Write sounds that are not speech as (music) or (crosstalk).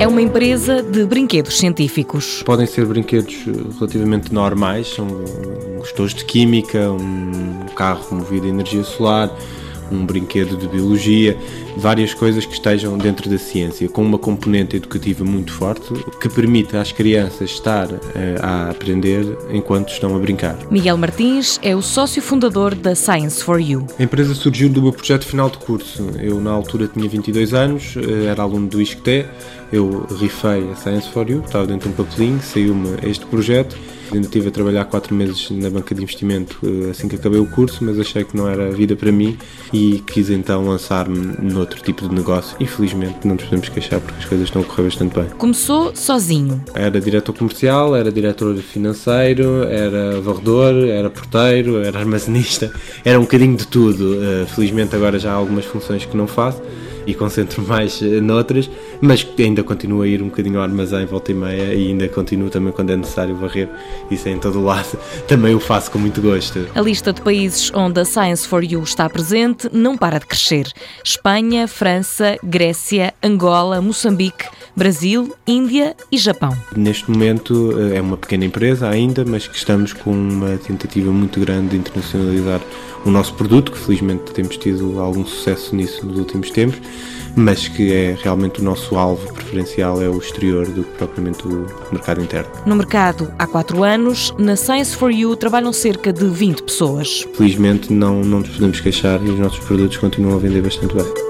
É uma empresa de brinquedos científicos. Podem ser brinquedos relativamente normais, são gestores de química, um carro movido a energia solar, um brinquedo de biologia, várias coisas que estejam dentro da ciência, com uma componente educativa muito forte, que permite às crianças estar uh, a aprender enquanto estão a brincar. Miguel Martins é o sócio fundador da Science for You. A empresa surgiu do meu projeto final de curso. Eu, na altura, tinha 22 anos, eh, era aluno do ISCTE, eu rifei a Science for You, estava dentro de um papelinho, saiu-me este projeto Ainda estive a trabalhar quatro meses na banca de investimento eh, assim que acabei o curso, mas achei que não era a vida para mim e quis então lançar-me noutro tipo de negócio. Infelizmente não nos podemos queixar porque as coisas estão a correr bastante bem. Começou sozinho. Era diretor comercial, era diretor financeiro, era varredor, era porteiro, era armazenista, (laughs) era um bocadinho de tudo. Eh, felizmente agora já há algumas funções que não faço e concentro mais eh, noutras, mas ainda continuo a ir um bocadinho ao armazém volta e meia e ainda continuo também quando é necessário varrer, isso é em todo o lado, (laughs) também o faço com muito gosto. A lista de países onde a Science for You está presente não para de crescer. Espanha, França, Grécia, Angola, Moçambique, Brasil, Índia e Japão. Neste momento eh, é uma pequena empresa ainda, mas que estamos com uma tentativa muito grande de internacionalizar o nosso produto, que felizmente temos tido algum sucesso nisso nos últimos tempos, mas que é realmente o nosso alvo preferencial é o exterior do que propriamente o mercado interno. No mercado há quatro anos, na Science for You trabalham cerca de 20 pessoas. Felizmente não, não nos podemos queixar e os nossos produtos continuam a vender bastante bem.